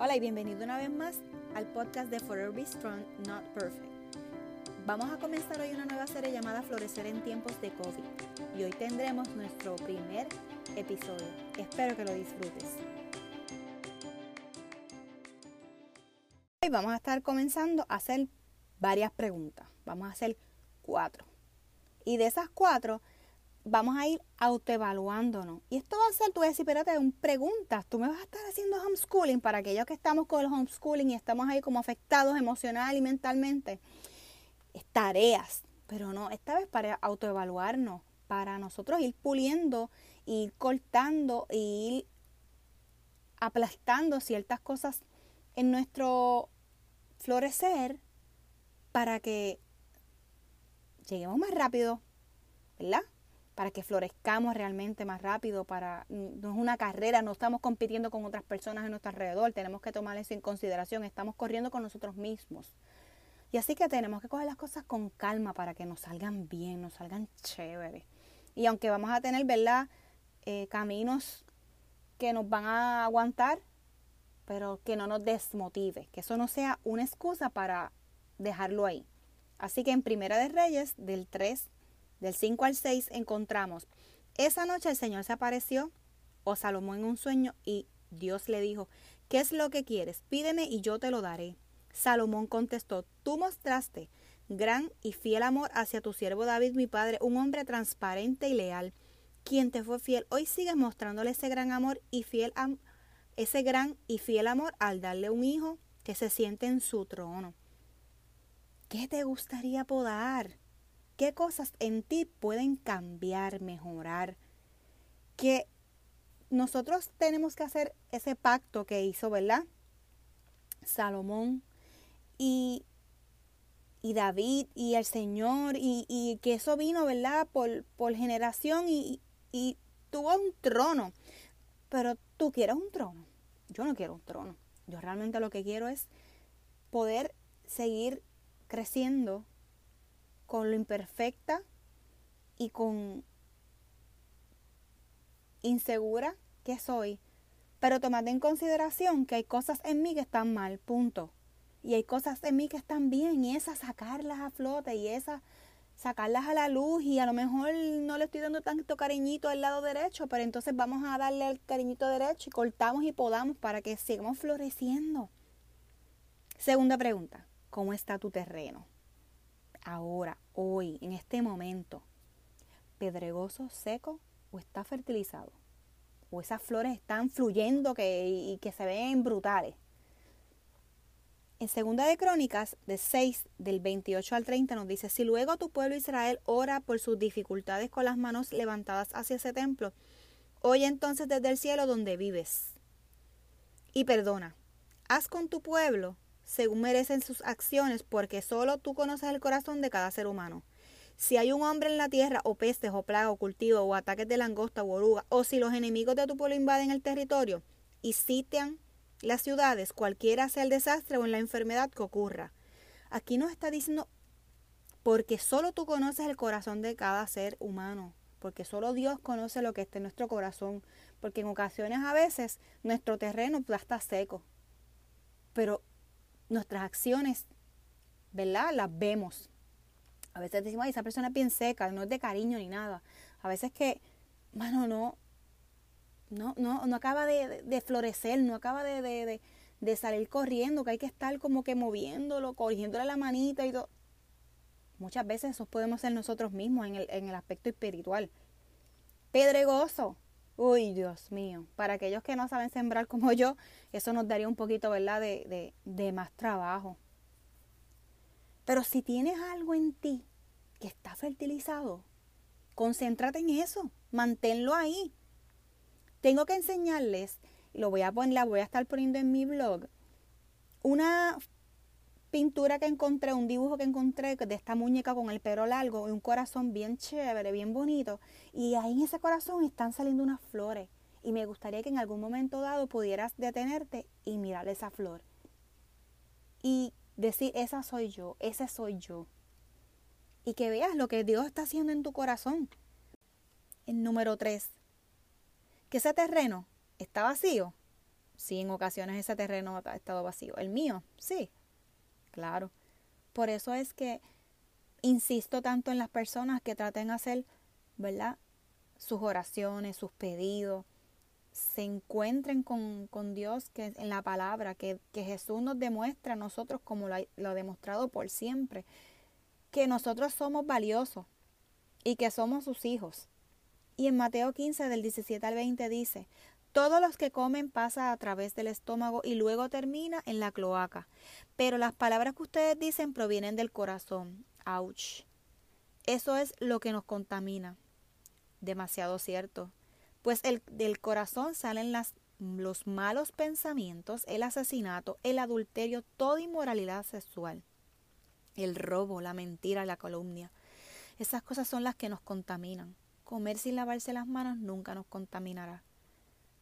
Hola y bienvenido una vez más al podcast de Forever Be Strong, Not Perfect. Vamos a comenzar hoy una nueva serie llamada Florecer en tiempos de COVID y hoy tendremos nuestro primer episodio. Espero que lo disfrutes. Hoy vamos a estar comenzando a hacer varias preguntas. Vamos a hacer cuatro. Y de esas cuatro vamos a ir autoevaluándonos. Y esto va a ser, tú vas a decir, espérate, un preguntas, tú me vas a estar haciendo homeschooling para aquellos que estamos con el homeschooling y estamos ahí como afectados emocional y mentalmente. Es tareas, pero no, esta vez para autoevaluarnos, para nosotros ir puliendo, ir cortando, ir aplastando ciertas cosas en nuestro florecer para que lleguemos más rápido, ¿verdad? Para que florezcamos realmente más rápido, para no es una carrera, no estamos compitiendo con otras personas en nuestro alrededor, tenemos que tomar eso en consideración, estamos corriendo con nosotros mismos. Y así que tenemos que coger las cosas con calma para que nos salgan bien, nos salgan chévere. Y aunque vamos a tener, ¿verdad? Eh, caminos que nos van a aguantar, pero que no nos desmotive, que eso no sea una excusa para dejarlo ahí. Así que en Primera de Reyes, del 3 del 5 al 6 encontramos, esa noche el Señor se apareció o Salomón en un sueño y Dios le dijo, ¿qué es lo que quieres? Pídeme y yo te lo daré. Salomón contestó, tú mostraste gran y fiel amor hacia tu siervo David, mi padre, un hombre transparente y leal, quien te fue fiel. Hoy sigues mostrándole ese gran amor y fiel ese gran y fiel amor al darle un hijo que se siente en su trono. ¿Qué te gustaría podar? Qué cosas en ti pueden cambiar, mejorar, que nosotros tenemos que hacer ese pacto que hizo, ¿verdad? Salomón y, y David y el Señor y, y, que eso vino, ¿verdad? Por, por generación y, y tuvo un trono. Pero tú quieres un trono. Yo no quiero un trono. Yo realmente lo que quiero es poder seguir creciendo con lo imperfecta y con insegura que soy, pero tomad en consideración que hay cosas en mí que están mal, punto. Y hay cosas en mí que están bien, y esas sacarlas a flote, y esas sacarlas a la luz, y a lo mejor no le estoy dando tanto cariñito al lado derecho, pero entonces vamos a darle el cariñito derecho y cortamos y podamos para que sigamos floreciendo. Segunda pregunta, ¿cómo está tu terreno? Ahora, hoy, en este momento, pedregoso, seco o está fertilizado? ¿O esas flores están fluyendo que, y que se ven brutales? En segunda de Crónicas, de 6, del 28 al 30, nos dice, si luego tu pueblo Israel ora por sus dificultades con las manos levantadas hacia ese templo, oye entonces desde el cielo donde vives y perdona. Haz con tu pueblo según merecen sus acciones, porque solo tú conoces el corazón de cada ser humano. Si hay un hombre en la tierra, o pestes, o plaga, o cultivo, o ataques de langosta o oruga, o si los enemigos de tu pueblo invaden el territorio y sitian las ciudades, cualquiera sea el desastre o en la enfermedad que ocurra. Aquí nos está diciendo, porque solo tú conoces el corazón de cada ser humano, porque solo Dios conoce lo que está en nuestro corazón, porque en ocasiones a veces nuestro terreno está seco, pero nuestras acciones, ¿verdad? Las vemos. A veces decimos, ay, esa persona es bien seca, no es de cariño ni nada. A veces que, mano, no, no, no, no acaba de, florecer, no acaba de, de, salir corriendo, que hay que estar como que moviéndolo, cogiéndole la manita y todo. Muchas veces eso podemos ser nosotros mismos en el, en el aspecto espiritual. Pedregoso, Uy, Dios mío. Para aquellos que no saben sembrar como yo, eso nos daría un poquito, ¿verdad?, de, de, más trabajo. Pero si tienes algo en ti que está fertilizado, concéntrate en eso, manténlo ahí. Tengo que enseñarles, lo voy a poner, la voy a estar poniendo en mi blog, una pintura que encontré, un dibujo que encontré de esta muñeca con el pelo largo y un corazón bien chévere, bien bonito. Y ahí en ese corazón están saliendo unas flores. Y me gustaría que en algún momento dado pudieras detenerte y mirar esa flor. Y decir, esa soy yo, ese soy yo. Y que veas lo que Dios está haciendo en tu corazón. El número tres, que ese terreno está vacío. Sí, en ocasiones ese terreno ha estado vacío. El mío, sí, claro. Por eso es que insisto tanto en las personas que traten de hacer, ¿verdad? Sus oraciones, sus pedidos, se encuentren con, Dios que en la palabra, que, Jesús nos demuestra a nosotros como lo ha, demostrado por siempre, que nosotros somos valiosos y que somos sus hijos. Y en Mateo 15 del 17 al 20 dice, todos los que comen pasa a través del estómago y luego termina en la cloaca. Pero las palabras que ustedes dicen provienen del corazón. Ouch. Eso es lo que nos contamina. Demasiado cierto pues el, del corazón salen los malos pensamientos, el asesinato, el adulterio, toda inmoralidad sexual, el robo, la mentira, la calumnia. Esas cosas son las que nos contaminan. Comer sin lavarse las manos nunca nos contaminará.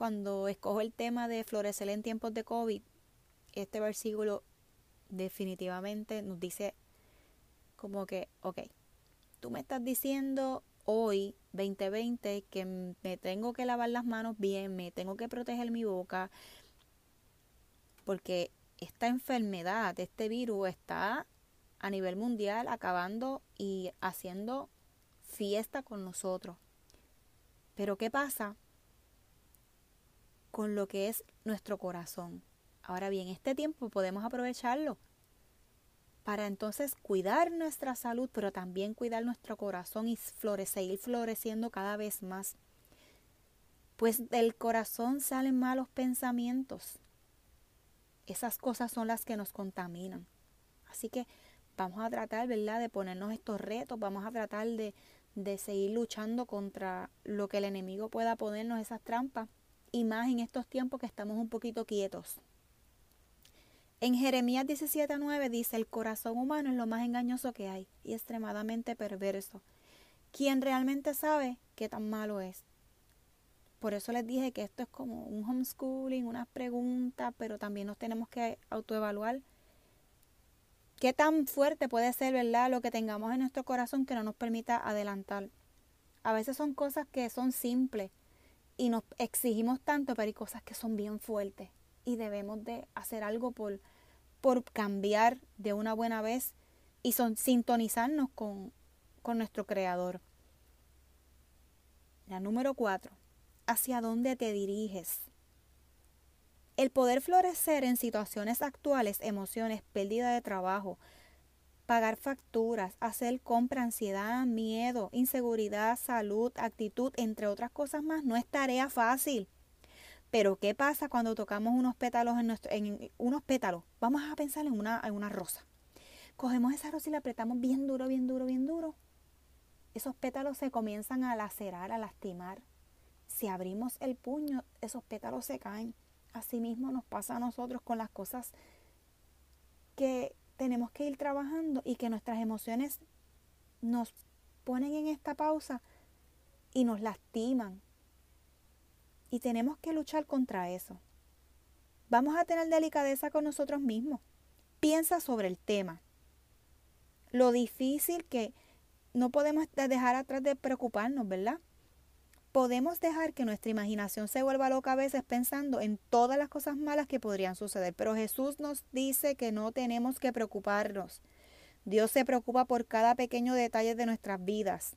Cuando escojo el tema de florecer en tiempos de COVID, este versículo definitivamente nos dice como que, ok, tú me estás diciendo hoy, 2020, que me tengo que lavar las manos bien, me tengo que proteger mi boca, porque esta enfermedad, este virus está a nivel mundial acabando y haciendo fiesta con nosotros. Pero ¿qué pasa con lo que es nuestro corazón? Ahora bien, este tiempo podemos aprovecharlo para entonces cuidar nuestra salud, pero también cuidar nuestro corazón y florecer, seguir floreciendo cada vez más. Pues del corazón salen malos pensamientos. Esas cosas son las que nos contaminan. Así que vamos a tratar, ¿verdad?, de ponernos estos retos, vamos a tratar de, de seguir luchando contra lo que el enemigo pueda ponernos, esas trampas, y más en estos tiempos que estamos un poquito quietos. En Jeremías 17:9 dice, el corazón humano es lo más engañoso que hay y extremadamente perverso. ¿Quién realmente sabe qué tan malo es? Por eso les dije que esto es como un homeschooling, unas preguntas, pero también nos tenemos que autoevaluar. ¿Qué tan fuerte puede ser, verdad, lo que tengamos en nuestro corazón que no nos permita adelantar? A veces son cosas que son simples y nos exigimos tanto, pero hay cosas que son bien fuertes y debemos de hacer algo por, por cambiar de una buena vez y son, sintonizarnos con, con nuestro Creador. La número cuatro, ¿hacia dónde te diriges? El poder florecer en situaciones actuales, emociones, pérdida de trabajo, pagar facturas, hacer compra, ansiedad, miedo, inseguridad, salud, actitud, entre otras cosas más, no es tarea fácil. Pero ¿qué pasa cuando tocamos unos pétalos en, nuestro, en unos pétalos? Vamos a pensar en una, en una rosa. Cogemos esa rosa y la apretamos bien duro, bien duro, bien duro. Esos pétalos se comienzan a lacerar, a lastimar. Si abrimos el puño, esos pétalos se caen. Asimismo nos pasa a nosotros con las cosas que tenemos que ir trabajando y que nuestras emociones nos ponen en esta pausa y nos lastiman, y tenemos que luchar contra eso. Vamos a tener delicadeza con nosotros mismos. Piensa sobre el tema. Lo difícil que no podemos dejar atrás de preocuparnos, ¿verdad? Podemos dejar que nuestra imaginación se vuelva loca a veces pensando en todas las cosas malas que podrían suceder, pero Jesús nos dice que no tenemos que preocuparnos. Dios se preocupa por cada pequeño detalle de nuestras vidas.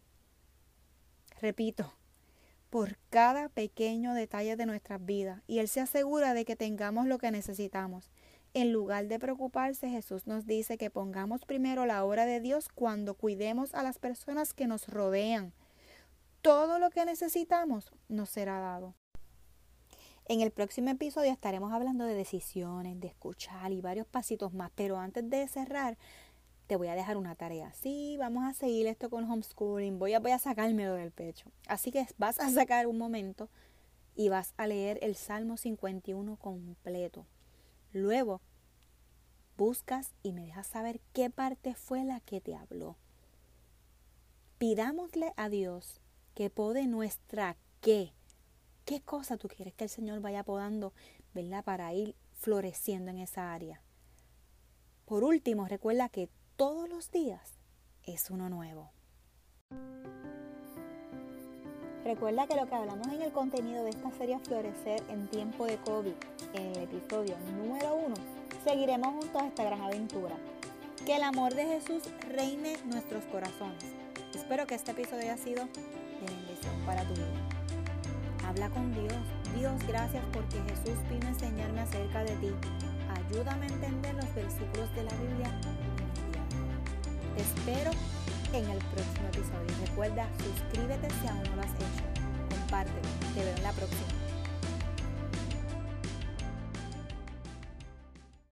Repito, por cada pequeño detalle de nuestras vidas y Él se asegura de que tengamos lo que necesitamos. En lugar de preocuparse, Jesús nos dice que pongamos primero la obra de Dios cuando cuidemos a las personas que nos rodean. Todo lo que necesitamos nos será dado. En el próximo episodio estaremos hablando de decisiones, de escuchar y varios pasitos más, pero antes de cerrar, te voy a dejar una tarea. Sí, vamos a seguir esto con homeschooling, voy a, voy a sacármelo del pecho. Así que vas a sacar un momento y vas a leer el Salmo 51 completo. Luego, buscas y me dejas saber qué parte fue la que te habló. Pidámosle a Dios que pode nuestra qué. ¿Qué cosa tú quieres que el Señor vaya podando, ¿verdad? Para ir floreciendo en esa área. Por último, recuerda que todos los días es uno nuevo. Recuerda que lo que hablamos en el contenido de esta serie Florecer en tiempo de COVID, en el episodio número uno, seguiremos juntos esta gran aventura. Que el amor de Jesús reine nuestros corazones. Espero que este episodio haya sido para tu vida. Habla con Dios. Dios, gracias porque Jesús vino a enseñarme acerca de ti. Ayúdame a entender los versículos de la Biblia Te espero en el próximo episodio. Recuerda, suscríbete si aún no lo has hecho. Compártelo. Te veo en la próxima.